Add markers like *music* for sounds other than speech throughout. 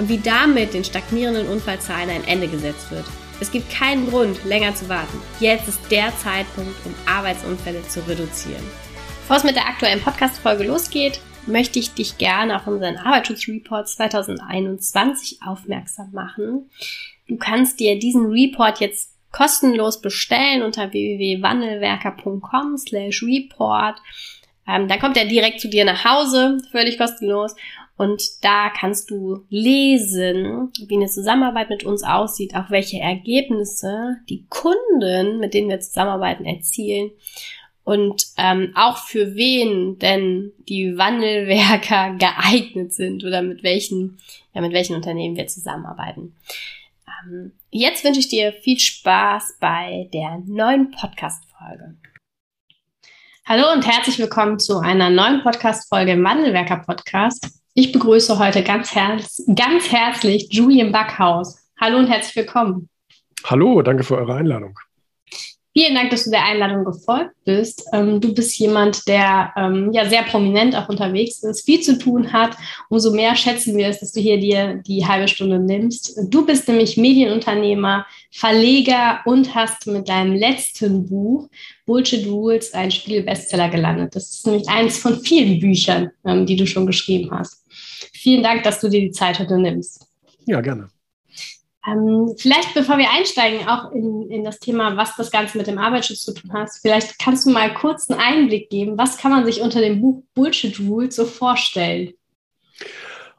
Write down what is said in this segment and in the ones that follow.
und wie damit den stagnierenden Unfallzahlen ein Ende gesetzt wird. Es gibt keinen Grund, länger zu warten. Jetzt ist der Zeitpunkt, um Arbeitsunfälle zu reduzieren. Bevor es mit der aktuellen Podcast-Folge losgeht, möchte ich dich gerne auf unseren Arbeitsschutzreport 2021 aufmerksam machen. Du kannst dir diesen Report jetzt kostenlos bestellen unter www.wandelwerker.com slash report. Ähm, dann kommt er direkt zu dir nach Hause, völlig kostenlos. Und da kannst du lesen, wie eine Zusammenarbeit mit uns aussieht, auch welche Ergebnisse die Kunden, mit denen wir zusammenarbeiten, erzielen und ähm, auch für wen denn die Wandelwerker *laughs* geeignet sind oder mit welchen, ja, mit welchen Unternehmen wir zusammenarbeiten. Ähm, jetzt wünsche ich dir viel Spaß bei der neuen Podcast-Folge. Hallo und herzlich willkommen zu einer neuen Podcast-Folge im Wandelwerker Podcast. Ich begrüße heute ganz, herz ganz herzlich Julian Backhaus. Hallo und herzlich willkommen. Hallo, danke für eure Einladung. Vielen Dank, dass du der Einladung gefolgt bist. Ähm, du bist jemand, der ähm, ja sehr prominent auch unterwegs ist, viel zu tun hat. Umso mehr schätzen wir es, dass du hier dir die halbe Stunde nimmst. Du bist nämlich Medienunternehmer, Verleger und hast mit deinem letzten Buch Bullshit Rules ein Spiegel-Bestseller gelandet. Das ist nämlich eines von vielen Büchern, ähm, die du schon geschrieben hast. Vielen Dank, dass du dir die Zeit heute nimmst. Ja, gerne. Ähm, vielleicht, bevor wir einsteigen, auch in, in das Thema, was das Ganze mit dem Arbeitsschutz zu tun hat, vielleicht kannst du mal kurz einen Einblick geben, was kann man sich unter dem Buch Bullshit Rules so vorstellen?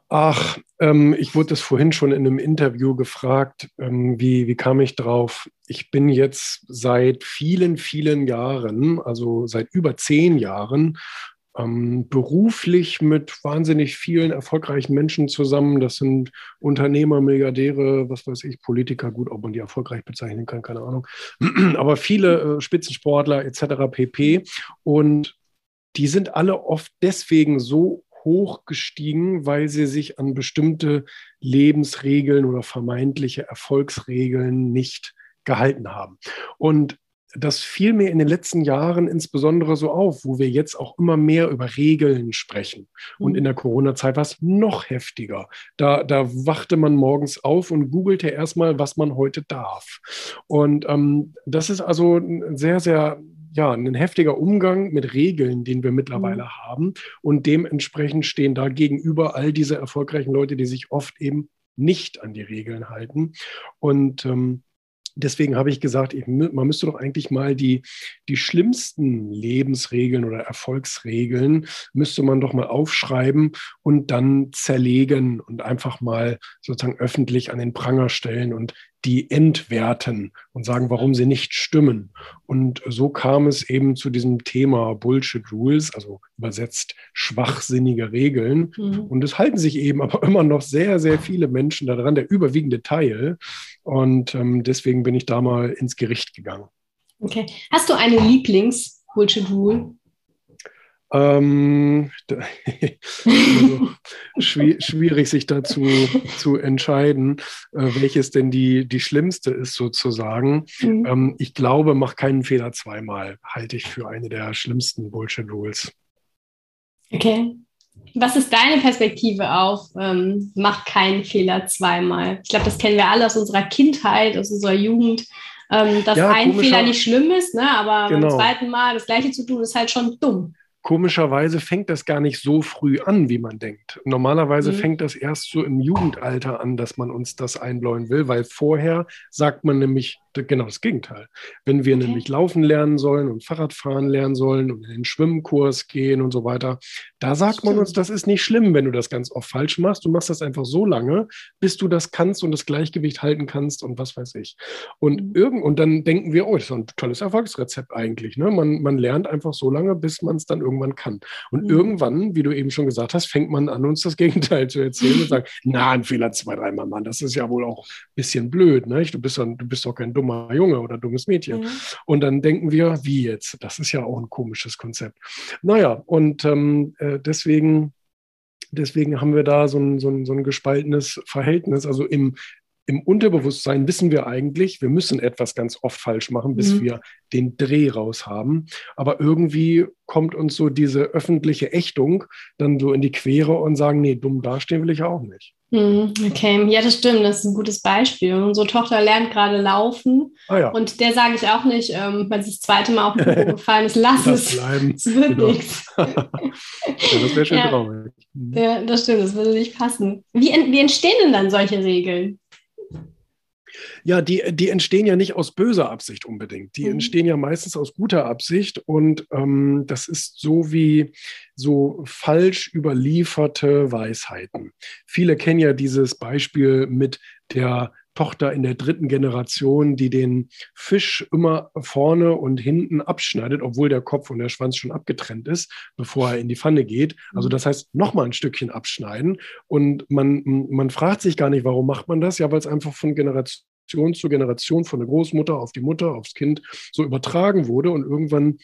Ach, ähm, ich wurde das vorhin schon in einem Interview gefragt, ähm, wie, wie kam ich drauf? Ich bin jetzt seit vielen, vielen Jahren, also seit über zehn Jahren, ähm, beruflich mit wahnsinnig vielen erfolgreichen Menschen zusammen. Das sind Unternehmer, Milliardäre, was weiß ich, Politiker, gut, ob man die erfolgreich bezeichnen kann, keine Ahnung. *clears throat* Aber viele äh, Spitzensportler etc. pp. Und die sind alle oft deswegen so hoch gestiegen, weil sie sich an bestimmte Lebensregeln oder vermeintliche Erfolgsregeln nicht gehalten haben. Und das fiel mir in den letzten Jahren insbesondere so auf, wo wir jetzt auch immer mehr über Regeln sprechen. Und mhm. in der Corona-Zeit war es noch heftiger. Da, da wachte man morgens auf und googelte erstmal, was man heute darf. Und ähm, das ist also ein sehr, sehr ja, ein heftiger Umgang mit Regeln, den wir mittlerweile mhm. haben. Und dementsprechend stehen da gegenüber all diese erfolgreichen Leute, die sich oft eben nicht an die Regeln halten. Und ähm, deswegen habe ich gesagt, man müsste doch eigentlich mal die, die schlimmsten Lebensregeln oder Erfolgsregeln, müsste man doch mal aufschreiben und dann zerlegen und einfach mal sozusagen öffentlich an den Pranger stellen und die entwerten und sagen, warum sie nicht stimmen. Und so kam es eben zu diesem Thema Bullshit Rules, also übersetzt schwachsinnige Regeln. Mhm. Und es halten sich eben aber *laughs* immer noch sehr, sehr viele Menschen daran, der überwiegende Teil. Und ähm, deswegen bin ich da mal ins Gericht gegangen. Okay. Hast du eine Lieblings-Bullshit-Rule? Ähm, also *laughs* *laughs* schwierig, sich dazu zu entscheiden, äh, welches denn die, die schlimmste ist, sozusagen. Mhm. Ähm, ich glaube, mach keinen Fehler zweimal, halte ich für eine der schlimmsten Bullshit-Rules. Okay. Was ist deine Perspektive auf ähm, mach keinen Fehler zweimal? Ich glaube, das kennen wir alle aus unserer Kindheit, aus unserer Jugend. Ähm, dass ja, ein Fehler nicht schlimm ist, ne? aber genau. beim zweiten Mal das Gleiche zu tun, ist halt schon dumm. Komischerweise fängt das gar nicht so früh an, wie man denkt. Normalerweise mhm. fängt das erst so im Jugendalter an, dass man uns das einbläuen will, weil vorher sagt man nämlich, genau das Gegenteil. Wenn wir okay. nämlich laufen lernen sollen und Fahrradfahren lernen sollen und in den Schwimmkurs gehen und so weiter, da sagt Stimmt. man uns, das ist nicht schlimm, wenn du das ganz oft falsch machst. Du machst das einfach so lange, bis du das kannst und das Gleichgewicht halten kannst und was weiß ich. Und, mhm. irgend, und dann denken wir, oh, das ist ein tolles Erfolgsrezept eigentlich. Ne? Man, man lernt einfach so lange, bis man es dann irgendwann kann. Und mhm. irgendwann, wie du eben schon gesagt hast, fängt man an, uns das *laughs* Gegenteil zu erzählen und sagt, *laughs* na, ein Fehler zwei, dreimal, Mann, das ist ja wohl auch ein bisschen blöd, ne? Du bist, doch, du bist doch kein dummer Junge oder dummes Mädchen. Mhm. Und dann denken wir, wie jetzt? Das ist ja auch ein komisches Konzept. Naja, und ähm, äh, deswegen deswegen haben wir da so ein, so ein, so ein gespaltenes Verhältnis. Also im, im Unterbewusstsein wissen wir eigentlich, wir müssen etwas ganz oft falsch machen, bis mhm. wir den Dreh raus haben. Aber irgendwie kommt uns so diese öffentliche Ächtung dann so in die Quere und sagen, nee, dumm dastehen will ich auch nicht. Mhm, okay, ja, das stimmt. Das ist ein gutes Beispiel. Unsere Tochter lernt gerade laufen. Ah, ja. Und der sage ich auch nicht, ähm, weil sie das zweite Mal auf den Boden *laughs* gefallen ist, lass es. Bleiben. Es wird genau. nichts. *laughs* ja, das wäre schön ja. traurig. Mhm. Ja, das stimmt. Das würde nicht passen. Wie, wie entstehen denn dann solche Regeln? Ja, die, die entstehen ja nicht aus böser Absicht unbedingt. Die mhm. entstehen ja meistens aus guter Absicht. Und ähm, das ist so wie so falsch überlieferte Weisheiten. Viele kennen ja dieses Beispiel mit der Tochter in der dritten Generation, die den Fisch immer vorne und hinten abschneidet, obwohl der Kopf und der Schwanz schon abgetrennt ist, bevor er in die Pfanne geht. Also mhm. das heißt, nochmal ein Stückchen abschneiden. Und man, man fragt sich gar nicht, warum macht man das? Ja, weil es einfach von Generation Generation zu Generation von der Großmutter auf die Mutter, aufs Kind so übertragen wurde. Und irgendwann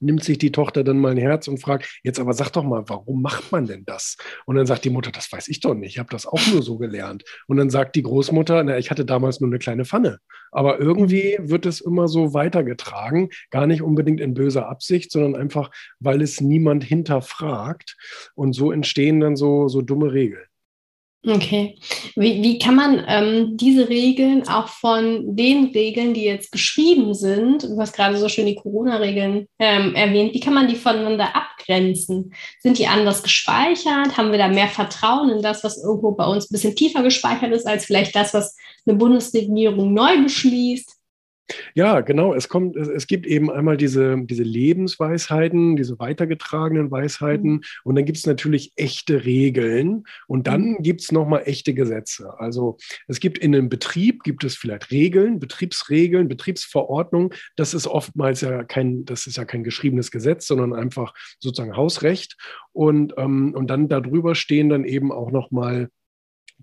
nimmt sich die Tochter dann mal ein Herz und fragt, jetzt aber sag doch mal, warum macht man denn das? Und dann sagt die Mutter, das weiß ich doch nicht, ich habe das auch nur so gelernt. Und dann sagt die Großmutter, na, ich hatte damals nur eine kleine Pfanne. Aber irgendwie wird es immer so weitergetragen, gar nicht unbedingt in böser Absicht, sondern einfach, weil es niemand hinterfragt. Und so entstehen dann so, so dumme Regeln. Okay. Wie, wie kann man ähm, diese Regeln auch von den Regeln, die jetzt geschrieben sind, du hast gerade so schön die Corona-Regeln ähm, erwähnt, wie kann man die voneinander abgrenzen? Sind die anders gespeichert? Haben wir da mehr Vertrauen in das, was irgendwo bei uns ein bisschen tiefer gespeichert ist, als vielleicht das, was eine Bundesregierung neu beschließt? Ja, genau. Es kommt, es, es, gibt eben einmal diese, diese Lebensweisheiten, diese weitergetragenen Weisheiten mhm. und dann gibt es natürlich echte Regeln und dann mhm. gibt es nochmal echte Gesetze. Also es gibt in einem Betrieb, gibt es vielleicht Regeln, Betriebsregeln, Betriebsverordnungen. Das ist oftmals ja kein, das ist ja kein geschriebenes Gesetz, sondern einfach sozusagen Hausrecht. Und, ähm, und dann darüber stehen dann eben auch nochmal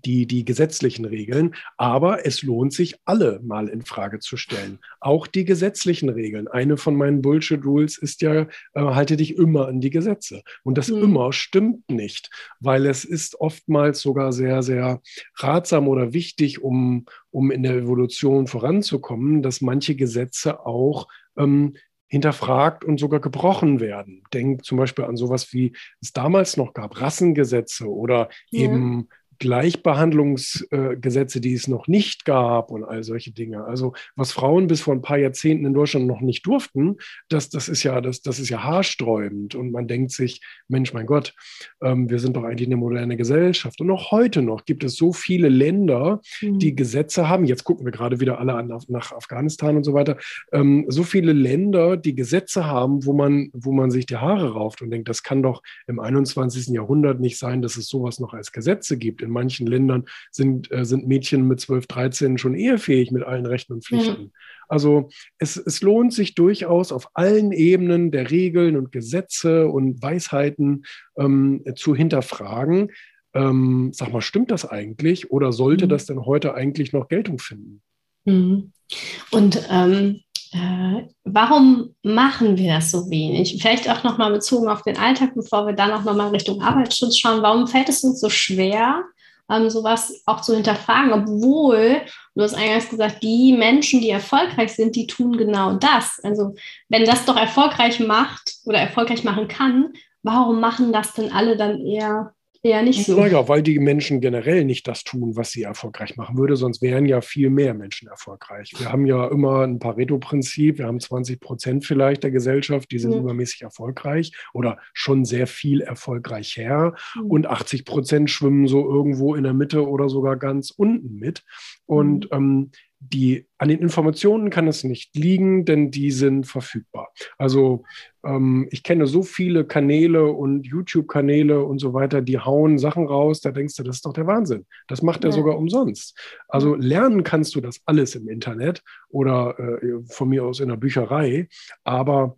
die, die gesetzlichen Regeln, aber es lohnt sich, alle mal in Frage zu stellen. Auch die gesetzlichen Regeln. Eine von meinen Bullshit-Rules ist ja, äh, halte dich immer an die Gesetze. Und das mhm. immer stimmt nicht, weil es ist oftmals sogar sehr, sehr ratsam oder wichtig, um, um in der Evolution voranzukommen, dass manche Gesetze auch ähm, hinterfragt und sogar gebrochen werden. Denk zum Beispiel an sowas wie es damals noch gab, Rassengesetze oder ja. eben Gleichbehandlungsgesetze, die es noch nicht gab und all solche Dinge. Also was Frauen bis vor ein paar Jahrzehnten in Deutschland noch nicht durften, das, das, ist, ja, das, das ist ja haarsträubend. Und man denkt sich, Mensch, mein Gott, ähm, wir sind doch eigentlich eine moderne Gesellschaft. Und auch heute noch gibt es so viele Länder, mhm. die Gesetze haben. Jetzt gucken wir gerade wieder alle an, nach Afghanistan und so weiter. Ähm, so viele Länder, die Gesetze haben, wo man, wo man sich die Haare rauft und denkt, das kann doch im 21. Jahrhundert nicht sein, dass es sowas noch als Gesetze gibt. In manchen Ländern sind, äh, sind Mädchen mit 12, 13 schon ehefähig mit allen Rechten und Pflichten. Mhm. Also es, es lohnt sich durchaus auf allen Ebenen der Regeln und Gesetze und Weisheiten ähm, zu hinterfragen. Ähm, sag mal, stimmt das eigentlich oder sollte mhm. das denn heute eigentlich noch Geltung finden? Mhm. Und ähm, äh, warum machen wir das so wenig? Vielleicht auch nochmal bezogen auf den Alltag, bevor wir dann auch nochmal Richtung Arbeitsschutz schauen. Warum fällt es uns so schwer, ähm, sowas auch zu hinterfragen, obwohl, du hast eingangs gesagt, die Menschen, die erfolgreich sind, die tun genau das. Also wenn das doch erfolgreich macht oder erfolgreich machen kann, warum machen das denn alle dann eher Eher nicht so. Naja, weil die Menschen generell nicht das tun, was sie erfolgreich machen würde, sonst wären ja viel mehr Menschen erfolgreich. Wir haben ja immer ein Pareto-Prinzip, wir haben 20 Prozent vielleicht der Gesellschaft, die sind mhm. übermäßig erfolgreich oder schon sehr viel erfolgreicher mhm. und 80 Prozent schwimmen so irgendwo in der Mitte oder sogar ganz unten mit. Und mhm. ähm, die, an den Informationen kann es nicht liegen, denn die sind verfügbar. Also ähm, ich kenne so viele Kanäle und YouTube-Kanäle und so weiter, die hauen Sachen raus, da denkst du, das ist doch der Wahnsinn. Das macht er ja. sogar umsonst. Also lernen kannst du das alles im Internet oder äh, von mir aus in der Bücherei, aber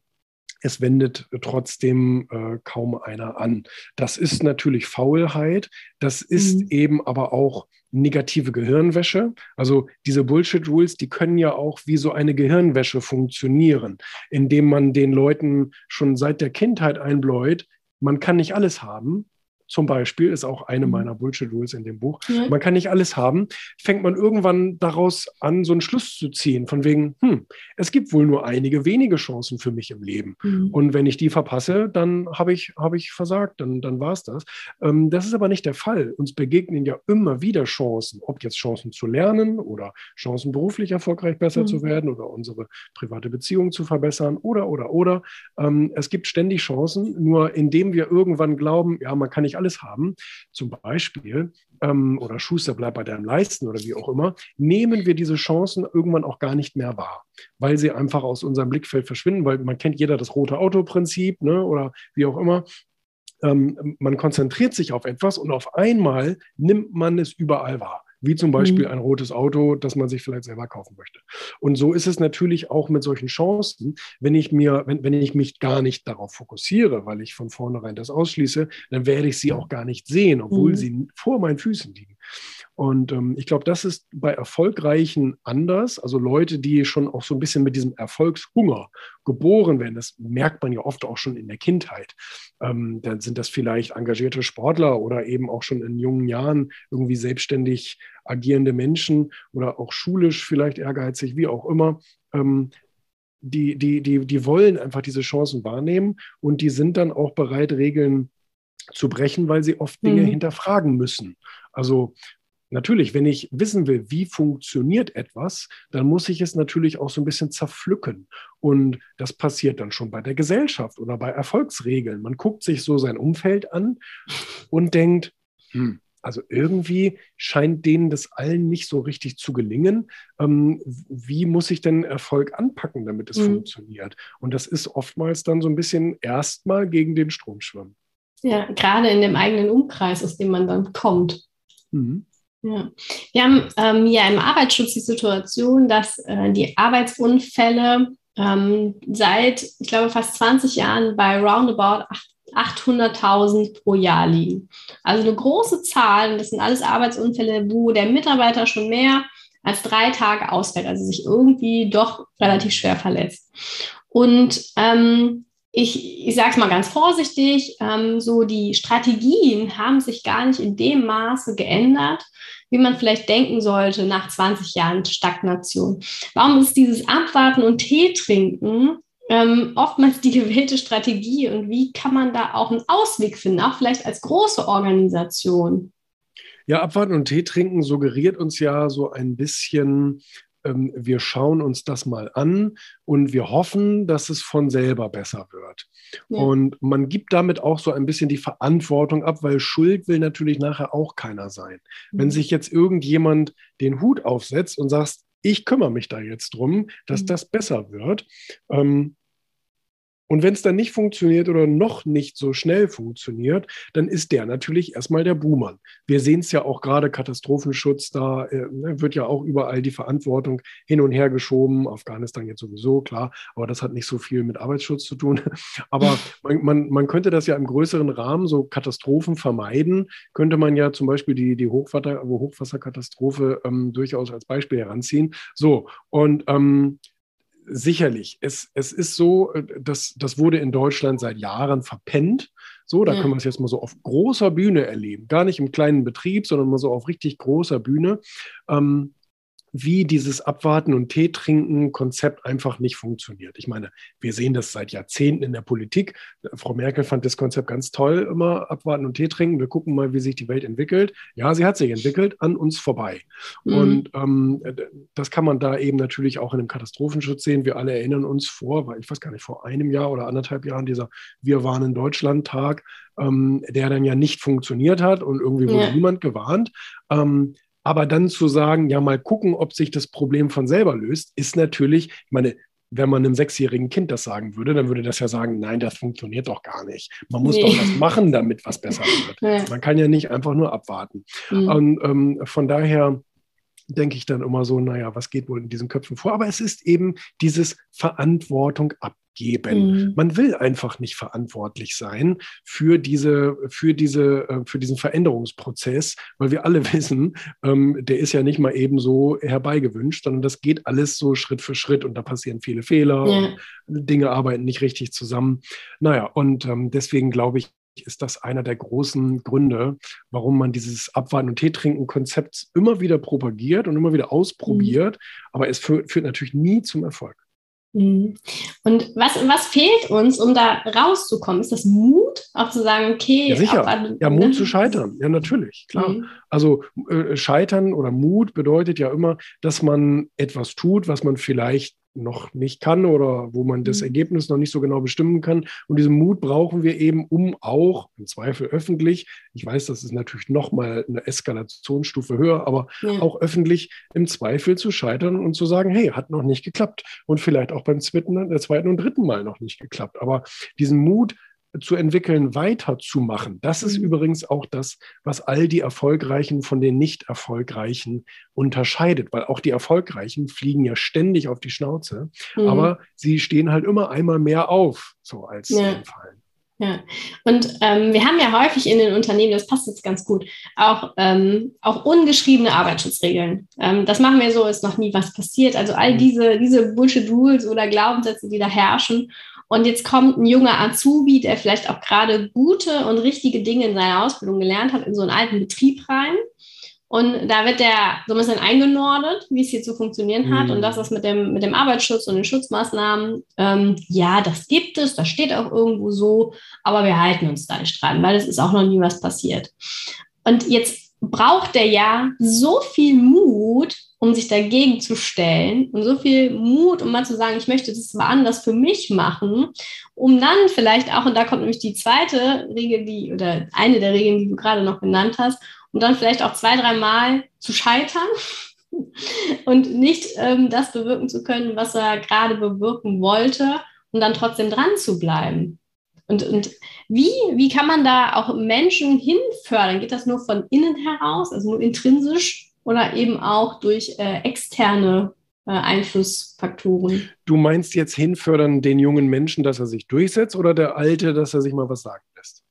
es wendet trotzdem äh, kaum einer an. Das ist natürlich Faulheit, das ist mhm. eben aber auch negative Gehirnwäsche. Also diese Bullshit-Rules, die können ja auch wie so eine Gehirnwäsche funktionieren, indem man den Leuten schon seit der Kindheit einbläut, man kann nicht alles haben, zum Beispiel, ist auch eine mhm. meiner Bullshit-Rules in dem Buch. Ja. Man kann nicht alles haben. Fängt man irgendwann daraus an, so einen Schluss zu ziehen, von wegen, hm, es gibt wohl nur einige wenige Chancen für mich im Leben. Mhm. Und wenn ich die verpasse, dann habe ich, hab ich versagt, dann, dann war es das. Ähm, das ist aber nicht der Fall. Uns begegnen ja immer wieder Chancen, ob jetzt Chancen zu lernen oder Chancen beruflich erfolgreich besser mhm. zu werden oder unsere private Beziehung zu verbessern oder, oder, oder. Ähm, es gibt ständig Chancen, nur indem wir irgendwann glauben, ja, man kann nicht nicht alles haben, zum Beispiel, ähm, oder Schuster bleibt bei deinem Leisten oder wie auch immer, nehmen wir diese Chancen irgendwann auch gar nicht mehr wahr, weil sie einfach aus unserem Blickfeld verschwinden, weil man kennt jeder das rote Auto-Prinzip ne, oder wie auch immer. Ähm, man konzentriert sich auf etwas und auf einmal nimmt man es überall wahr wie zum Beispiel mhm. ein rotes Auto, das man sich vielleicht selber kaufen möchte. Und so ist es natürlich auch mit solchen Chancen. Wenn ich mir, wenn, wenn ich mich gar nicht darauf fokussiere, weil ich von vornherein das ausschließe, dann werde ich sie auch gar nicht sehen, obwohl mhm. sie vor meinen Füßen liegen. Und ähm, ich glaube, das ist bei Erfolgreichen anders. Also Leute, die schon auch so ein bisschen mit diesem Erfolgshunger geboren werden, das merkt man ja oft auch schon in der Kindheit. Ähm, dann sind das vielleicht engagierte Sportler oder eben auch schon in jungen Jahren irgendwie selbstständig agierende Menschen oder auch schulisch vielleicht ehrgeizig, wie auch immer. Ähm, die, die, die, die wollen einfach diese Chancen wahrnehmen und die sind dann auch bereit, Regeln zu brechen, weil sie oft Dinge mhm. hinterfragen müssen. Also Natürlich, wenn ich wissen will, wie funktioniert etwas, dann muss ich es natürlich auch so ein bisschen zerpflücken. Und das passiert dann schon bei der Gesellschaft oder bei Erfolgsregeln. Man guckt sich so sein Umfeld an und denkt, hm, also irgendwie scheint denen das allen nicht so richtig zu gelingen. Ähm, wie muss ich denn Erfolg anpacken, damit es mhm. funktioniert? Und das ist oftmals dann so ein bisschen erstmal gegen den Strom schwimmen. Ja, gerade in dem eigenen Umkreis, aus dem man dann kommt. Mhm. Ja. Wir haben ähm, ja im Arbeitsschutz die Situation, dass äh, die Arbeitsunfälle ähm, seit, ich glaube, fast 20 Jahren bei roundabout 800.000 pro Jahr liegen. Also eine große Zahl, das sind alles Arbeitsunfälle, wo der Mitarbeiter schon mehr als drei Tage ausfällt, also sich irgendwie doch relativ schwer verletzt. Und ähm, ich, ich sage es mal ganz vorsichtig, ähm, so die Strategien haben sich gar nicht in dem Maße geändert, wie man vielleicht denken sollte nach 20 Jahren Stagnation. Warum ist dieses Abwarten und Tee trinken ähm, oftmals die gewählte Strategie und wie kann man da auch einen Ausweg finden, auch vielleicht als große Organisation? Ja, Abwarten und Tee trinken suggeriert uns ja so ein bisschen, ähm, wir schauen uns das mal an und wir hoffen, dass es von selber besser wird. Ja. Und man gibt damit auch so ein bisschen die Verantwortung ab, weil Schuld will natürlich nachher auch keiner sein. Mhm. Wenn sich jetzt irgendjemand den Hut aufsetzt und sagt, ich kümmere mich da jetzt drum, dass mhm. das besser wird, ähm, und wenn es dann nicht funktioniert oder noch nicht so schnell funktioniert, dann ist der natürlich erstmal der Buhmann. Wir sehen es ja auch gerade Katastrophenschutz, da äh, ne, wird ja auch überall die Verantwortung hin und her geschoben. Afghanistan jetzt sowieso, klar, aber das hat nicht so viel mit Arbeitsschutz zu tun. *laughs* aber man, man, man könnte das ja im größeren Rahmen, so Katastrophen vermeiden, könnte man ja zum Beispiel die, die Hochwasser, Hochwasserkatastrophe ähm, durchaus als Beispiel heranziehen. So, und ähm, sicherlich, es, es ist so, äh, dass das wurde in Deutschland seit Jahren verpennt. So, da ja. können wir es jetzt mal so auf großer Bühne erleben. Gar nicht im kleinen Betrieb, sondern mal so auf richtig großer Bühne. Ähm, wie dieses Abwarten und Tee trinken Konzept einfach nicht funktioniert. Ich meine, wir sehen das seit Jahrzehnten in der Politik. Frau Merkel fand das Konzept ganz toll, immer abwarten und Tee trinken. Wir gucken mal, wie sich die Welt entwickelt. Ja, sie hat sich entwickelt, an uns vorbei. Mhm. Und ähm, das kann man da eben natürlich auch in einem Katastrophenschutz sehen. Wir alle erinnern uns vor, ich weiß gar nicht, vor einem Jahr oder anderthalb Jahren dieser Wir waren in Deutschland-Tag, ähm, der dann ja nicht funktioniert hat und irgendwie wurde ja. niemand gewarnt. Ähm, aber dann zu sagen, ja, mal gucken, ob sich das Problem von selber löst, ist natürlich, ich meine, wenn man einem sechsjährigen Kind das sagen würde, dann würde das ja sagen, nein, das funktioniert doch gar nicht. Man muss nee. doch was machen, damit was besser wird. Ja. Man kann ja nicht einfach nur abwarten. Mhm. Und ähm, von daher denke ich dann immer so, naja, was geht wohl in diesen Köpfen vor? Aber es ist eben dieses Verantwortung ab geben. Mhm. Man will einfach nicht verantwortlich sein für diese, für diese, äh, für diesen Veränderungsprozess, weil wir alle *laughs* wissen, ähm, der ist ja nicht mal eben so herbeigewünscht, sondern das geht alles so Schritt für Schritt und da passieren viele Fehler ja. Dinge arbeiten nicht richtig zusammen. Naja, und ähm, deswegen glaube ich, ist das einer der großen Gründe, warum man dieses Abwarten- und Teetrinken-Konzept immer wieder propagiert und immer wieder ausprobiert. Mhm. Aber es führt, führt natürlich nie zum Erfolg. Mhm. Und was, was fehlt uns, um da rauszukommen? Ist das Mut, auch zu sagen, okay. Ja, sicher. Auch, ja, Mut zu scheitern. Ja, natürlich, klar. Mhm. Also äh, scheitern oder Mut bedeutet ja immer, dass man etwas tut, was man vielleicht noch nicht kann oder wo man das mhm. Ergebnis noch nicht so genau bestimmen kann. Und diesen Mut brauchen wir eben, um auch im Zweifel öffentlich, ich weiß, das ist natürlich noch mal eine Eskalationsstufe höher, aber ja. auch öffentlich im Zweifel zu scheitern und zu sagen, hey, hat noch nicht geklappt und vielleicht auch beim zweiten, der zweiten und dritten Mal noch nicht geklappt. Aber diesen Mut zu entwickeln, weiterzumachen. Das ist mhm. übrigens auch das, was all die Erfolgreichen von den nicht erfolgreichen unterscheidet, weil auch die Erfolgreichen fliegen ja ständig auf die Schnauze, mhm. aber sie stehen halt immer einmal mehr auf, so als ja. Fallen. Ja, und ähm, wir haben ja häufig in den Unternehmen, das passt jetzt ganz gut, auch, ähm, auch ungeschriebene Arbeitsschutzregeln. Ähm, das machen wir so, ist noch nie was passiert. Also all mhm. diese, diese Bullshit-Rules oder Glaubenssätze, die da herrschen. Und jetzt kommt ein junger Azubi, der vielleicht auch gerade gute und richtige Dinge in seiner Ausbildung gelernt hat, in so einen alten Betrieb rein. Und da wird der so ein bisschen eingenordet, wie es hier zu funktionieren hat. Mhm. Und das ist mit dem, mit dem Arbeitsschutz und den Schutzmaßnahmen. Ähm, ja, das gibt es, das steht auch irgendwo so, aber wir halten uns da nicht dran, weil es ist auch noch nie was passiert. Und jetzt braucht der ja so viel Mut, um sich dagegen zu stellen und so viel Mut, um mal zu sagen, ich möchte das mal anders für mich machen, um dann vielleicht auch, und da kommt nämlich die zweite Regel, die, oder eine der Regeln, die du gerade noch genannt hast, um dann vielleicht auch zwei, dreimal zu scheitern *laughs* und nicht ähm, das bewirken zu können, was er gerade bewirken wollte und dann trotzdem dran zu bleiben. Und, und wie, wie kann man da auch Menschen hinfördern? Geht das nur von innen heraus, also nur intrinsisch? Oder eben auch durch äh, externe äh, Einflussfaktoren. Du meinst jetzt hinfördern den jungen Menschen, dass er sich durchsetzt oder der Alte, dass er sich mal was sagen lässt?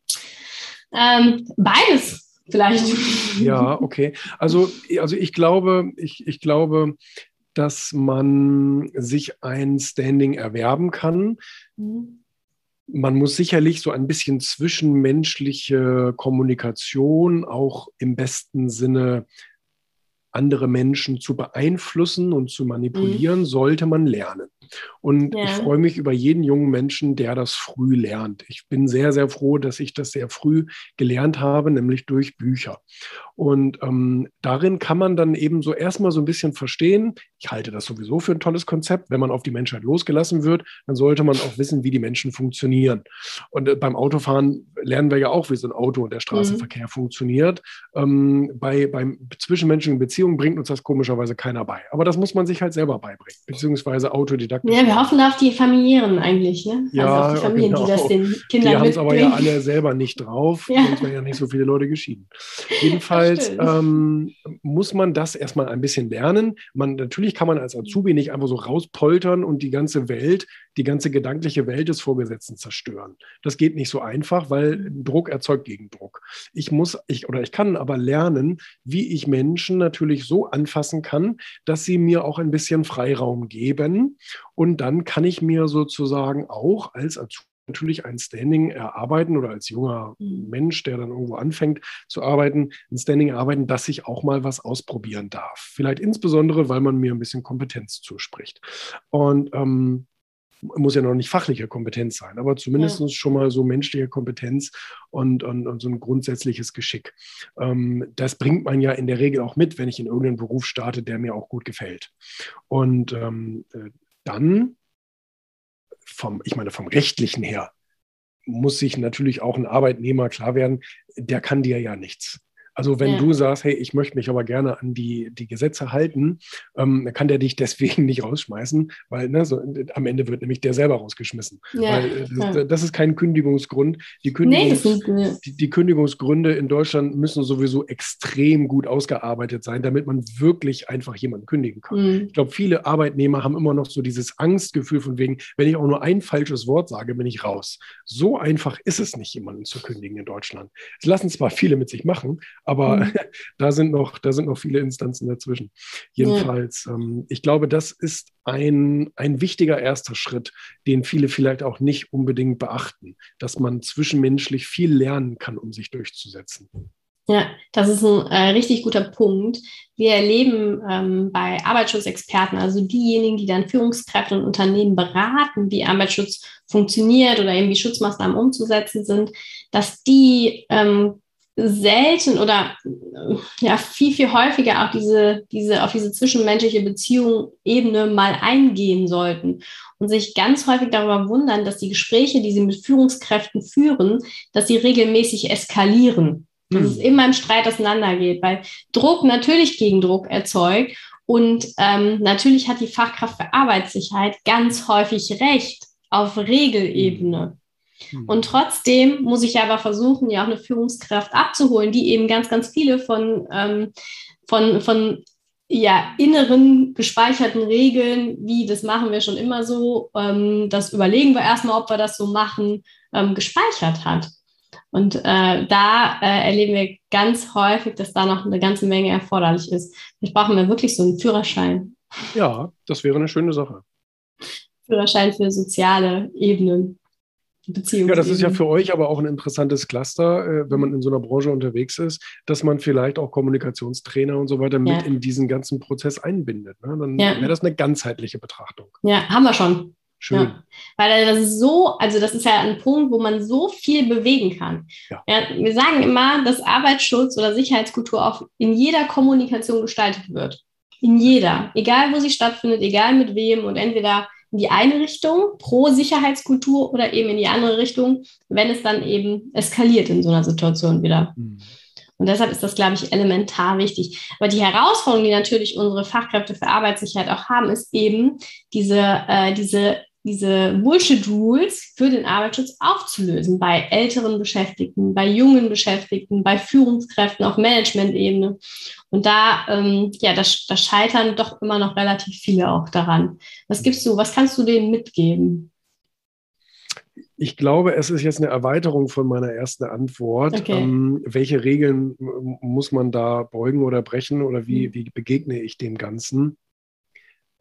Ähm, beides vielleicht. Ja, *laughs* okay. Also, also ich glaube, ich, ich glaube, dass man sich ein Standing erwerben kann. Mhm man muss sicherlich so ein bisschen zwischenmenschliche Kommunikation auch im besten Sinne andere Menschen zu beeinflussen und zu manipulieren, mhm. sollte man lernen. Und ja. ich freue mich über jeden jungen Menschen, der das früh lernt. Ich bin sehr, sehr froh, dass ich das sehr früh gelernt habe, nämlich durch Bücher. Und ähm, darin kann man dann eben so erstmal so ein bisschen verstehen, ich halte das sowieso für ein tolles Konzept, wenn man auf die Menschheit losgelassen wird, dann sollte man auch wissen, wie die Menschen funktionieren. Und äh, beim Autofahren lernen wir ja auch, wie so ein Auto und der Straßenverkehr mhm. funktioniert. Ähm, bei, beim zwischenmenschlichen Beziehungen bringt uns das komischerweise keiner bei. Aber das muss man sich halt selber beibringen, beziehungsweise Autodidaktisch. Ja, wir hoffen auf die Familiären eigentlich, ne? Ja, also auf die Familien, genau. die das den Kindern Die haben es aber ja alle selber nicht drauf, ja. sonst wären ja nicht so viele Leute geschieden. Jedenfalls ähm, muss man das erstmal ein bisschen lernen. Man, natürlich kann man als Azubi nicht einfach so rauspoltern und die ganze Welt, die ganze gedankliche Welt des Vorgesetzten zerstören. Das geht nicht so einfach, weil Druck erzeugt Gegendruck. Ich muss, ich oder ich kann aber lernen, wie ich Menschen natürlich so anfassen kann, dass sie mir auch ein bisschen Freiraum geben und dann kann ich mir sozusagen auch als Azubi natürlich ein Standing erarbeiten oder als junger mhm. Mensch, der dann irgendwo anfängt zu arbeiten, ein Standing erarbeiten, dass ich auch mal was ausprobieren darf. Vielleicht insbesondere, weil man mir ein bisschen Kompetenz zuspricht. Und ähm, muss ja noch nicht fachliche Kompetenz sein, aber zumindest ja. schon mal so menschliche Kompetenz und, und, und so ein grundsätzliches Geschick. Ähm, das bringt man ja in der Regel auch mit, wenn ich in irgendeinen Beruf starte, der mir auch gut gefällt. Und ähm, äh, dann vom, ich meine, vom rechtlichen her muss sich natürlich auch ein Arbeitnehmer klar werden, der kann dir ja nichts. Also wenn ja. du sagst, hey, ich möchte mich aber gerne an die, die Gesetze halten, ähm, dann kann der dich *laughs* deswegen nicht rausschmeißen, weil ne, so, am Ende wird nämlich der selber rausgeschmissen. Ja. Weil, äh, das, das, ist kein Kündigungsgrund. Die, Kündigungs nee, die, die, Kündigungsgründe in Deutschland müssen sowieso extrem gut ausgearbeitet sein, damit man wirklich einfach jemanden kündigen kann. Mhm. Ich glaube, viele Arbeitnehmer haben immer noch so dieses Angstgefühl von wegen, wenn ich auch nur ein falsches Wort sage, bin ich raus. So einfach ist es nicht, jemanden zu kündigen in Deutschland. Es lassen zwar viele mit sich machen, aber mhm. *laughs* da, sind noch, da sind noch viele Instanzen dazwischen. Jedenfalls, ja. ähm, ich glaube, das ist ein, ein wichtiger erster Schritt, den viele vielleicht auch nicht unbedingt beachten, dass man zwischenmenschlich viel lernen kann, um sich durchzusetzen. Ja, das ist ein äh, richtig guter Punkt. Wir erleben ähm, bei Arbeitsschutzexperten, also diejenigen, die dann Führungskräfte und Unternehmen beraten, wie Arbeitsschutz funktioniert oder eben wie Schutzmaßnahmen umzusetzen sind, dass die ähm, selten oder äh, ja viel, viel häufiger auch diese, diese, auf diese zwischenmenschliche Beziehung Ebene mal eingehen sollten und sich ganz häufig darüber wundern, dass die Gespräche, die sie mit Führungskräften führen, dass sie regelmäßig eskalieren. Dass hm. es immer im Streit auseinandergeht, weil Druck natürlich gegen Druck erzeugt und ähm, natürlich hat die Fachkraft für Arbeitssicherheit ganz häufig Recht auf Regelebene. Mhm. Und trotzdem muss ich aber versuchen, ja auch eine Führungskraft abzuholen, die eben ganz, ganz viele von, ähm, von, von ja, inneren gespeicherten Regeln, wie das machen wir schon immer so, ähm, das überlegen wir erstmal, ob wir das so machen, ähm, gespeichert hat. Und äh, da äh, erleben wir ganz häufig, dass da noch eine ganze Menge erforderlich ist. Vielleicht brauchen wir wirklich so einen Führerschein. Ja, das wäre eine schöne Sache. Führerschein für soziale Ebenen. Beziehungsebene. Ja, das ist ja für euch aber auch ein interessantes Cluster, äh, wenn man in so einer Branche unterwegs ist, dass man vielleicht auch Kommunikationstrainer und so weiter mit ja. in diesen ganzen Prozess einbindet. Ne? Dann ja. wäre das eine ganzheitliche Betrachtung. Ja, haben wir schon. Schön. Ja. Weil das ist so, also das ist ja ein Punkt, wo man so viel bewegen kann. Ja. Ja, wir sagen immer, dass Arbeitsschutz oder Sicherheitskultur auch in jeder Kommunikation gestaltet wird. In jeder. Egal, wo sie stattfindet, egal mit wem und entweder in die eine Richtung, pro Sicherheitskultur oder eben in die andere Richtung, wenn es dann eben eskaliert in so einer Situation wieder. Mhm. Und deshalb ist das, glaube ich, elementar wichtig. Aber die Herausforderung, die natürlich unsere Fachkräfte für Arbeitssicherheit auch haben, ist eben diese, äh, diese diese Bullshit-Rules für den Arbeitsschutz aufzulösen bei älteren Beschäftigten, bei jungen Beschäftigten, bei Führungskräften auf Management-Ebene. Und da, ähm, ja, da, da scheitern doch immer noch relativ viele auch daran. Was gibst du, was kannst du denen mitgeben? Ich glaube, es ist jetzt eine Erweiterung von meiner ersten Antwort. Okay. Ähm, welche Regeln muss man da beugen oder brechen oder wie, mhm. wie begegne ich dem Ganzen?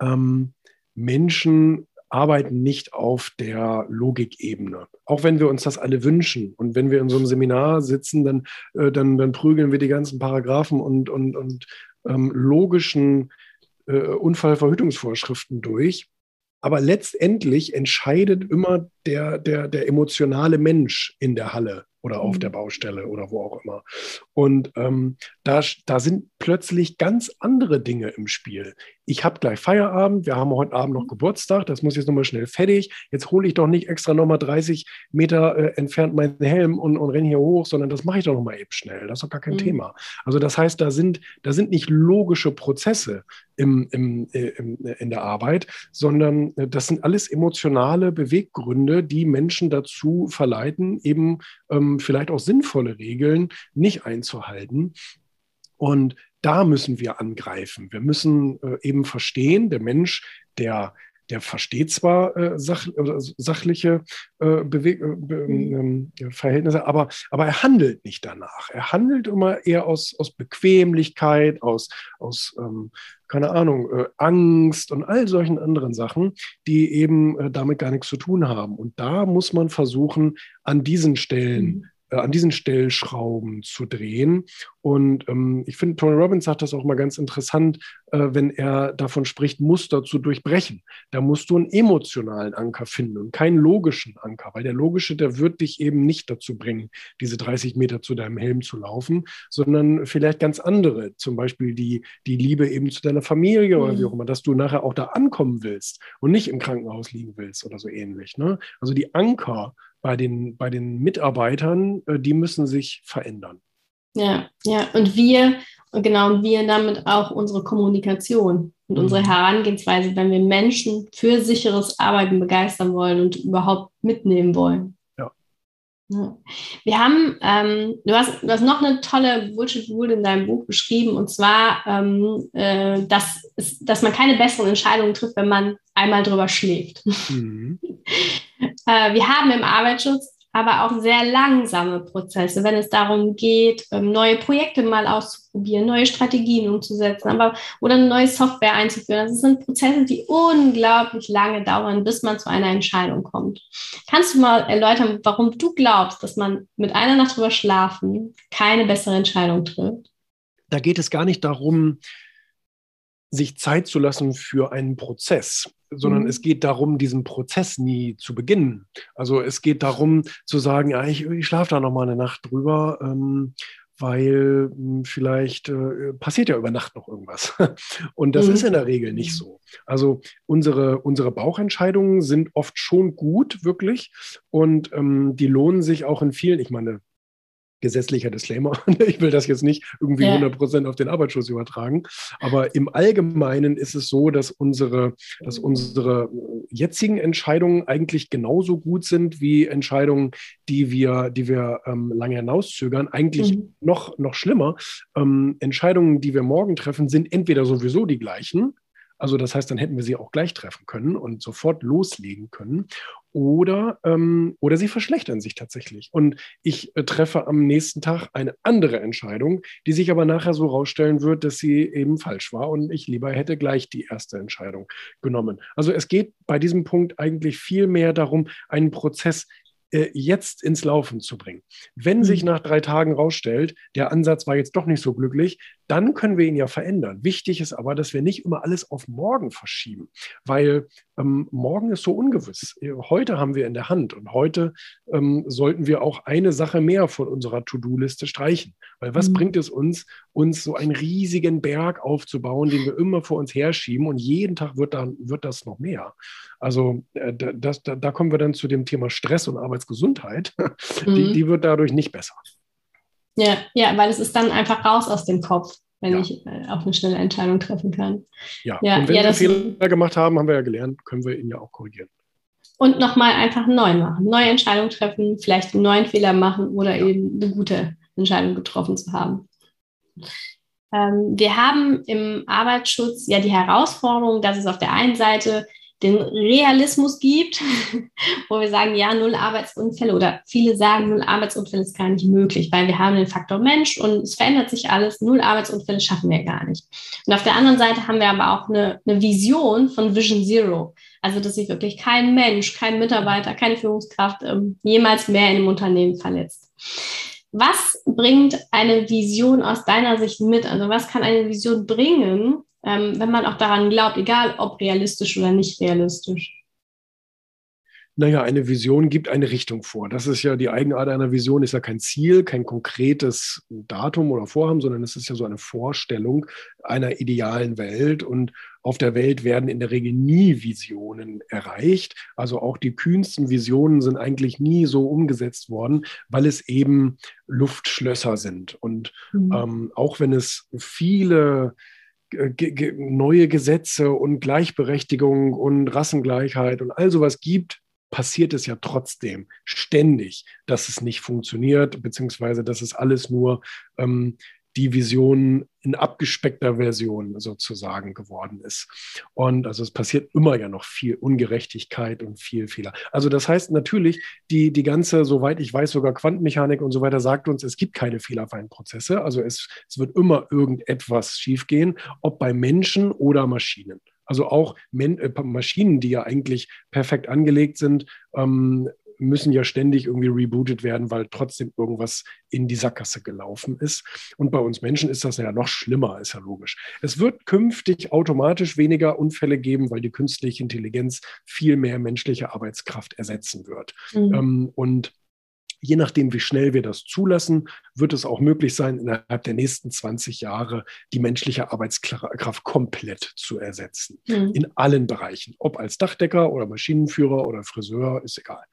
Ähm, Menschen arbeiten nicht auf der Logikebene. Auch wenn wir uns das alle wünschen. Und wenn wir in so einem Seminar sitzen, dann, äh, dann, dann prügeln wir die ganzen Paragraphen und, und, und ähm, logischen äh, Unfallverhütungsvorschriften durch. Aber letztendlich entscheidet immer der, der, der emotionale Mensch in der Halle oder auf mhm. der Baustelle oder wo auch immer. Und ähm, da, da sind plötzlich ganz andere Dinge im Spiel. Ich habe gleich Feierabend, wir haben heute Abend noch mhm. Geburtstag, das muss jetzt nochmal schnell fertig. Jetzt hole ich doch nicht extra nochmal 30 Meter äh, entfernt meinen Helm und, und renne hier hoch, sondern das mache ich doch nochmal eben schnell. Das ist doch gar kein mhm. Thema. Also das heißt, da sind, da sind nicht logische Prozesse im, im, äh, im, in der Arbeit, sondern äh, das sind alles emotionale Beweggründe, die Menschen dazu verleiten, eben ähm, vielleicht auch sinnvolle Regeln nicht einzuhalten. Und da müssen wir angreifen. Wir müssen äh, eben verstehen, der Mensch, der der versteht zwar äh, sach, äh, sachliche äh, äh, mhm. ähm, Verhältnisse, aber, aber er handelt nicht danach. Er handelt immer eher aus, aus Bequemlichkeit, aus, aus ähm, keine Ahnung, äh, Angst und all solchen anderen Sachen, die eben äh, damit gar nichts zu tun haben. Und da muss man versuchen, an diesen Stellen mhm äh, an diesen Stellschrauben zu drehen. Und ähm, ich finde, Tony Robbins sagt das auch mal ganz interessant, äh, wenn er davon spricht, Muster zu durchbrechen. Da musst du einen emotionalen Anker finden und keinen logischen Anker, weil der logische, der wird dich eben nicht dazu bringen, diese 30 Meter zu deinem Helm zu laufen, sondern vielleicht ganz andere, zum Beispiel die, die Liebe eben zu deiner Familie mhm. oder wie auch immer, dass du nachher auch da ankommen willst und nicht im Krankenhaus liegen willst oder so ähnlich. Ne? Also die Anker bei den, bei den Mitarbeitern, äh, die müssen sich verändern. Ja, ja. Und wir, genau, wir damit auch unsere Kommunikation und mhm. unsere Herangehensweise, wenn wir Menschen für sicheres Arbeiten begeistern wollen und überhaupt mitnehmen wollen. Wir haben, ähm, du, hast, du hast noch eine tolle Bullshit-Rule in deinem Buch beschrieben, und zwar, ähm, äh, dass, dass man keine besseren Entscheidungen trifft, wenn man einmal drüber schläft. Mhm. *laughs* äh, wir haben im Arbeitsschutz aber auch sehr langsame Prozesse, wenn es darum geht, ähm, neue Projekte mal auszuprobieren, neue Strategien umzusetzen, aber oder eine neue Software einzuführen. Das sind Prozesse, die unglaublich lange dauern, bis man zu einer Entscheidung kommt. Kannst du mal erläutern, warum du glaubst, dass man mit einer Nacht drüber schlafen keine bessere Entscheidung trifft? Da geht es gar nicht darum, sich Zeit zu lassen für einen Prozess, sondern mhm. es geht darum, diesen Prozess nie zu beginnen. Also es geht darum zu sagen, ja, ich, ich schlafe da noch mal eine Nacht drüber, ähm, weil mh, hm, vielleicht äh, passiert ja über Nacht noch irgendwas. *laughs* Und das mhm. ist in der Regel nicht so. Also unsere, unsere Bauchentscheidungen sind oft schon gut, wirklich. Und ähm, die lohnen sich auch in vielen, ich meine, gesetzlicher Disclaimer. *laughs* Ich will das jetzt nicht irgendwie ja. 100 auf den Arbeitsschutz übertragen. Aber im Allgemeinen ist es so, dass unsere, dass unsere jetzigen Entscheidungen eigentlich genauso gut sind wie Entscheidungen, die wir, die wir ähm, lange hinauszögern. Eigentlich mhm. noch, noch schlimmer. Ähm, Entscheidungen, die wir morgen treffen, sind entweder sowieso die gleichen also das heißt, dann hätten wir sie auch gleich treffen können und sofort loslegen können. Oder, ähm, oder sie verschlechtern sich tatsächlich. Und ich äh, treffe am nächsten Tag eine andere Entscheidung, die sich aber nachher so rausstellen wird, dass sie eben falsch war und ich lieber hätte gleich die erste Entscheidung genommen. Also es geht bei diesem Punkt eigentlich viel mehr darum, einen Prozess äh, jetzt ins Laufen zu bringen. Wenn mhm. sich nach drei Tagen rausstellt, der Ansatz war jetzt doch nicht so glücklich, dann können wir ihn ja verändern. Wichtig ist aber, dass wir nicht immer alles auf morgen verschieben, weil ähm, morgen ist so ungewiss. Heute haben wir in der Hand und heute ähm, sollten wir auch eine Sache mehr von unserer To-Do-Liste streichen. Weil was mhm. bringt es uns, uns so einen riesigen Berg aufzubauen, den wir immer vor uns herschieben und jeden Tag wird, dann, wird das noch mehr. Also äh, das, da, da, kommen wir dann zu dem Thema Stress und Arbeitsgesundheit. *laughs* Mhm. Die, die wird dadurch nicht besser. Ja, ja, weil es ist dann einfach raus aus dem Kopf, wenn ja. ich äh, auch eine schnelle Entscheidung treffen kann. Ja, ja und wenn ja, wir Fehler gemacht haben, haben wir ja gelernt, können wir ihn ja auch korrigieren. Und nochmal einfach neu machen, neue Entscheidungen treffen, vielleicht einen neuen Fehler machen oder eben eine gute Entscheidung getroffen zu haben. Ähm, wir haben im Arbeitsschutz ja die Herausforderung, dass es auf der einen Seite den Realismus gibt, *laughs* wo wir sagen, ja, null Arbeitsunfälle oder viele sagen, null Arbeitsunfälle ist gar nicht möglich, weil wir haben den Faktor Mensch und es verändert sich alles, null Arbeitsunfälle schaffen wir gar nicht. Und auf der anderen Seite haben wir aber auch eine, eine Vision von Vision Zero, also dass sich wirklich kein Mensch, kein Mitarbeiter, keine Führungskraft ähm, jemals mehr in einem Unternehmen verletzt. Was bringt eine Vision aus deiner Sicht mit? Also was kann eine Vision bringen, ähm, wenn man auch daran glaubt, egal ob realistisch oder nicht realistisch? Naja, eine Vision gibt eine Richtung vor. Das ist ja die Eigenart einer Vision, ist ja kein Ziel, kein konkretes Datum oder Vorhaben, sondern es ist ja so eine Vorstellung einer idealen Welt. Und auf der Welt werden in der Regel nie Visionen erreicht. Also auch die kühnsten Visionen sind eigentlich nie so umgesetzt worden, weil es eben Luftschlösser sind. Und mhm. ähm, auch wenn es viele neue Gesetze und Gleichberechtigung und Rassengleichheit und all sowas gibt, passiert es ja trotzdem ständig, dass es nicht funktioniert, beziehungsweise dass es alles nur ähm, die Vision in abgespeckter Version sozusagen geworden ist. Und also es passiert immer ja noch viel Ungerechtigkeit und viel Fehler. Also das heißt natürlich, die, die ganze, soweit ich weiß, sogar Quantenmechanik und so weiter sagt uns, es gibt keine fehlerfreien Prozesse. Also es, es wird immer irgendetwas schiefgehen, ob bei Menschen oder Maschinen. Also auch äh, Maschinen, die ja eigentlich perfekt angelegt sind, ähm, müssen ja ständig irgendwie rebootet werden, weil trotzdem irgendwas in die Sackgasse gelaufen ist. Und bei uns Menschen ist das ja noch schlimmer, ist ja logisch. Es wird künftig automatisch weniger Unfälle geben, weil die künstliche Intelligenz viel mehr menschliche Arbeitskraft ersetzen wird. Mhm. Ähm, und Je nachdem, wie schnell wir das zulassen, wird es auch möglich sein, innerhalb der nächsten 20 Jahre die menschliche Arbeitskraft komplett zu ersetzen. Mhm. In allen Bereichen. Ob als Dachdecker oder Maschinenführer oder Friseur, ist egal.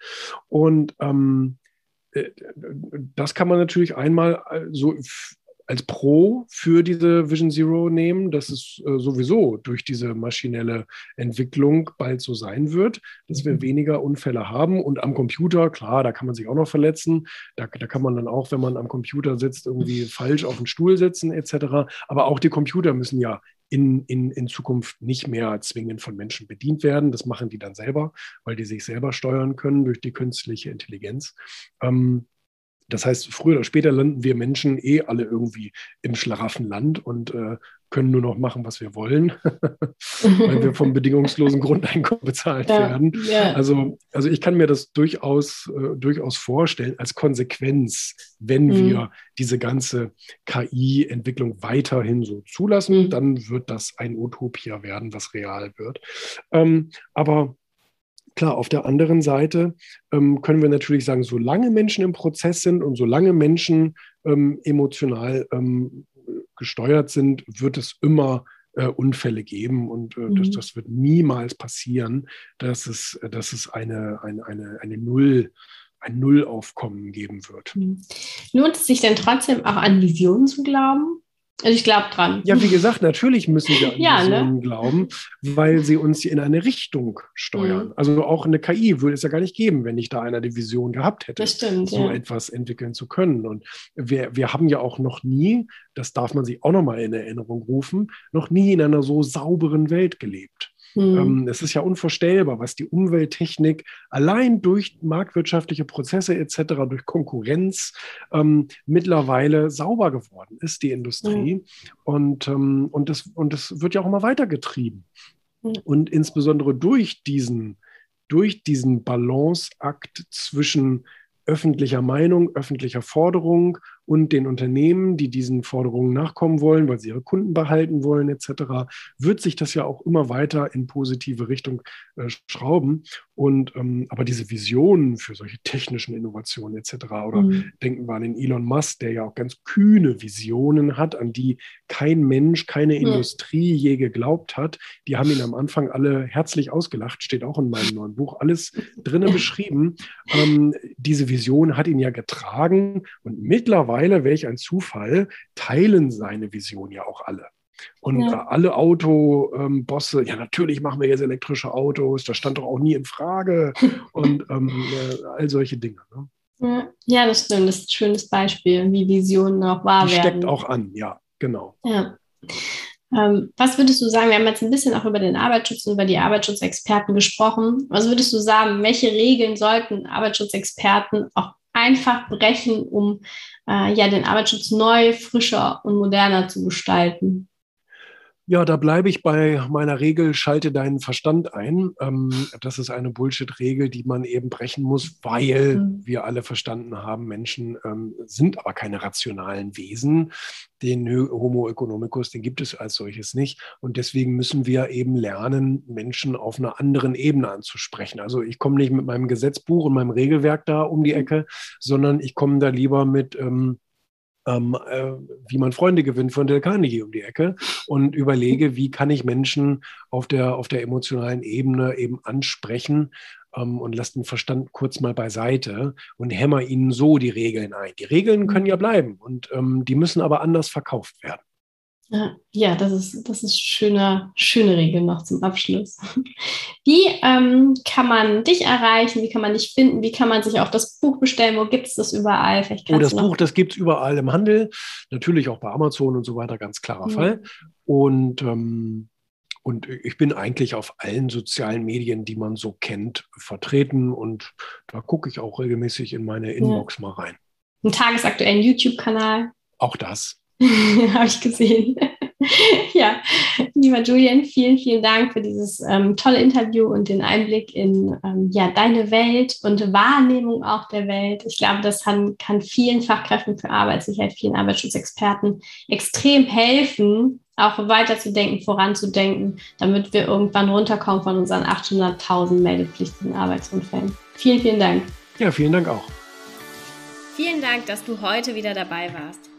Und ähm, äh, das kann man natürlich einmal äh, so als Pro für diese Vision Zero nehmen, dass es äh, sowieso durch diese maschinelle Entwicklung bald so sein wird, dass wir mhm. weniger Unfälle haben. Und am Computer, klar, da kann man sich auch noch verletzen. Da, da kann man dann auch, wenn man am Computer sitzt, irgendwie falsch auf den Stuhl sitzen etc. Aber auch die Computer müssen ja in, in, in Zukunft nicht mehr zwingend von Menschen bedient werden. Das machen die dann selber, weil die sich selber steuern können durch die künstliche Intelligenz. Ähm, das heißt, früher oder später landen wir Menschen eh alle irgendwie im Schlaraffenland und äh, können nur noch machen, was wir wollen, *laughs* weil wir vom bedingungslosen Grundeinkommen bezahlt ja, werden. Ja. Also, also ich kann mir das durchaus, äh, durchaus vorstellen als Konsequenz, wenn mhm. wir diese ganze KI-Entwicklung weiterhin so zulassen, mhm. dann wird das ein Utopia werden, was real wird. Ähm, aber Klar, auf der anderen Seite ähm, können wir natürlich sagen, solange Menschen im Prozess sind und solange Menschen ähm, emotional ähm, gesteuert sind, wird es immer äh, Unfälle geben und äh, mhm. das, das, wird niemals passieren, dass es, dass es eine, eine, eine, eine Null, ein Nullaufkommen geben wird. Mhm. Lohnt es sich denn trotzdem auch an Visionen zu glauben? Also ich glaube dran. Ja, wie gesagt, natürlich müssen wir an *laughs* ja, Visionen ne? glauben, weil sie uns in eine Richtung steuern. Mhm. Also auch eine KI würde es ja gar nicht geben, wenn nicht da einer die Vision gehabt hätte, stimmt, so ja. etwas entwickeln zu können. Und wir, wir haben ja auch noch nie, das darf man sich auch noch mal in Erinnerung rufen, noch nie in einer so sauberen Welt gelebt. Mhm. es ist ja unvorstellbar, was die Umwelttechnik allein durch marktwirtschaftliche Prozesse etc., durch Konkurrenz ähm, mittlerweile sauber geworden ist, die Industrie. Mhm. Und, ähm, und, das, und das wird ja auch immer weitergetrieben. Mhm. Und insbesondere durch diesen, durch diesen Balanceakt zwischen öffentlicher Meinung, öffentlicher Forderung und den Unternehmen, die diesen Forderungen nachkommen wollen, weil sie ihre Kunden behalten wollen, etc., wird sich das ja auch immer weiter in positive Richtung äh, schrauben. Und ähm, aber diese Visionen für solche technischen Innovationen etc. oder mhm. denken wir an den Elon Musk, der ja auch ganz kühne Visionen hat, an die kein Mensch, keine mhm. Industrie je geglaubt hat. Die haben ihn am Anfang alle herzlich ausgelacht, steht auch in meinem neuen Buch, alles drinnen beschrieben. Ähm, diese Vision hat ihn ja getragen und mittlerweile mittlerweile, welch ein Zufall, teilen seine Vision ja auch alle. Und ja. alle Autobosse, ähm, ja, natürlich machen wir jetzt elektrische Autos, das stand doch auch nie in Frage *laughs* und ähm, äh, all solche Dinge. Ne? Ja, das stimmt. Das ist ein schönes Beispiel, wie Visionen auch wahr Die werden. Steckt auch an, ja, genau. Ja. Ähm, was würdest du sagen? Wir haben jetzt ein bisschen auch über den Arbeitsschutz und über die Arbeitsschutzexperten gesprochen. Was würdest du sagen? Welche Regeln sollten Arbeitsschutzexperten auch einfach brechen, um äh, ja den Arbeitsschutz neu, frischer und moderner zu gestalten? Ja, da bleibe ich bei meiner Regel, schalte deinen Verstand ein. Ähm, das ist eine Bullshit-Regel, die man eben brechen muss, weil mhm. wir alle verstanden haben, Menschen ähm, sind aber keine rationalen Wesen. Den Homo economicus, den gibt es als solches nicht. Und deswegen müssen wir eben lernen, Menschen auf einer anderen Ebene anzusprechen. Also ich komme nicht mit meinem Gesetzbuch und meinem Regelwerk da um die Ecke, sondern ich komme da lieber mit ähm, ähm, äh, wie man Freunde gewinnt von Del Carnegie um die Ecke und überlege, wie kann ich Menschen auf der, auf der emotionalen Ebene eben ansprechen ähm, und lasse den Verstand kurz mal beiseite und hämmer ihnen so die Regeln ein. Die Regeln können ja bleiben und ähm, die müssen aber anders verkauft werden. Ja, das ist, das ist schöne, schöne Regel noch zum Abschluss. Wie ähm, kann man dich erreichen? Wie kann man dich finden? Wie kann man sich auch das Buch bestellen? Wo gibt es das überall? oh, das Buch, das gibt es überall im Handel, natürlich auch bei Amazon und so weiter, ganz klarer ja. Fall. Und, ähm, und ich bin eigentlich auf allen sozialen Medien, die man so kennt, vertreten. Und da gucke ich auch regelmäßig in meine Inbox ja. mal rein. Einen tagesaktuellen YouTube-Kanal. Auch das. *laughs* Habe ich gesehen. *laughs* ja, lieber Julian, vielen, vielen Dank für dieses ähm, tolle Interview und den Einblick in ähm, ja, deine Welt und Wahrnehmung auch der Welt. Ich glaube, das kann, kann vielen Fachkräften für Arbeitssicherheit, vielen Arbeitsschutzexperten extrem helfen, auch weiterzudenken, voranzudenken, damit wir irgendwann runterkommen von unseren 800.000 meldepflichtigen Arbeitsunfällen. Vielen, vielen Dank. Ja, vielen Dank auch. Vielen Dank, dass du heute wieder dabei warst.